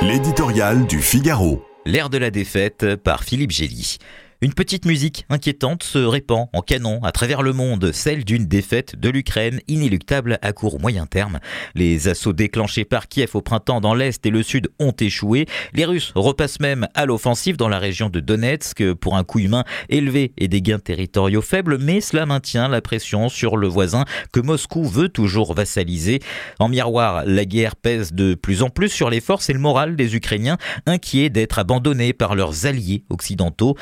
L'éditorial du Figaro. L'air de la défaite par Philippe Gély. Une petite musique inquiétante se répand en canon à travers le monde, celle d'une défaite de l'Ukraine inéluctable à court ou moyen terme. Les assauts déclenchés par Kiev au printemps dans l'Est et le Sud ont échoué. Les Russes repassent même à l'offensive dans la région de Donetsk pour un coût humain élevé et des gains territoriaux faibles, mais cela maintient la pression sur le voisin que Moscou veut toujours vassaliser. En miroir, la guerre pèse de plus en plus sur les forces et le moral des Ukrainiens, inquiets d'être abandonnés par leurs alliés occidentaux.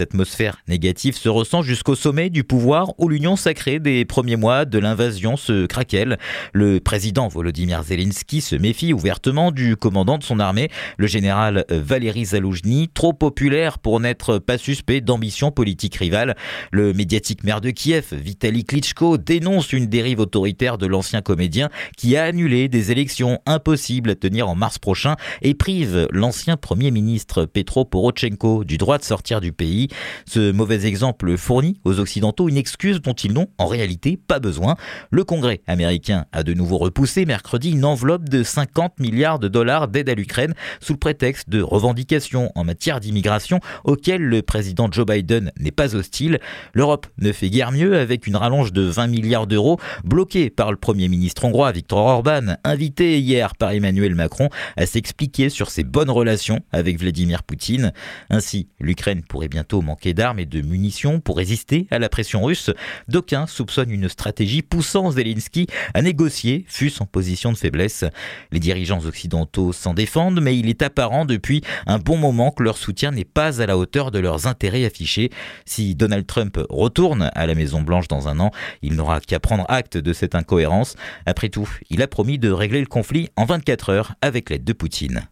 Atmosphère négative se ressent jusqu'au sommet du pouvoir où l'union sacrée des premiers mois de l'invasion se craquelle. Le président Volodymyr Zelensky se méfie ouvertement du commandant de son armée, le général Valéry Zaloujny, trop populaire pour n'être pas suspect d'ambition politique rivale. Le médiatique maire de Kiev, Vitaly Klitschko, dénonce une dérive autoritaire de l'ancien comédien qui a annulé des élections impossibles à tenir en mars prochain et prive l'ancien premier ministre Petro Porochenko du droit de sortir du pays. Ce mauvais exemple fournit aux Occidentaux une excuse dont ils n'ont en réalité pas besoin. Le Congrès américain a de nouveau repoussé mercredi une enveloppe de 50 milliards de dollars d'aide à l'Ukraine sous le prétexte de revendications en matière d'immigration auxquelles le président Joe Biden n'est pas hostile. L'Europe ne fait guère mieux avec une rallonge de 20 milliards d'euros bloquée par le Premier ministre hongrois Viktor Orban, invité hier par Emmanuel Macron à s'expliquer sur ses bonnes relations avec Vladimir Poutine. Ainsi, l'Ukraine pourrait bientôt manquer d'armes et de munitions pour résister à la pression russe. D'aucuns soupçonnent une stratégie poussant Zelensky à négocier, fût-ce en position de faiblesse. Les dirigeants occidentaux s'en défendent, mais il est apparent depuis un bon moment que leur soutien n'est pas à la hauteur de leurs intérêts affichés. Si Donald Trump retourne à la Maison Blanche dans un an, il n'aura qu'à prendre acte de cette incohérence. Après tout, il a promis de régler le conflit en 24 heures avec l'aide de Poutine.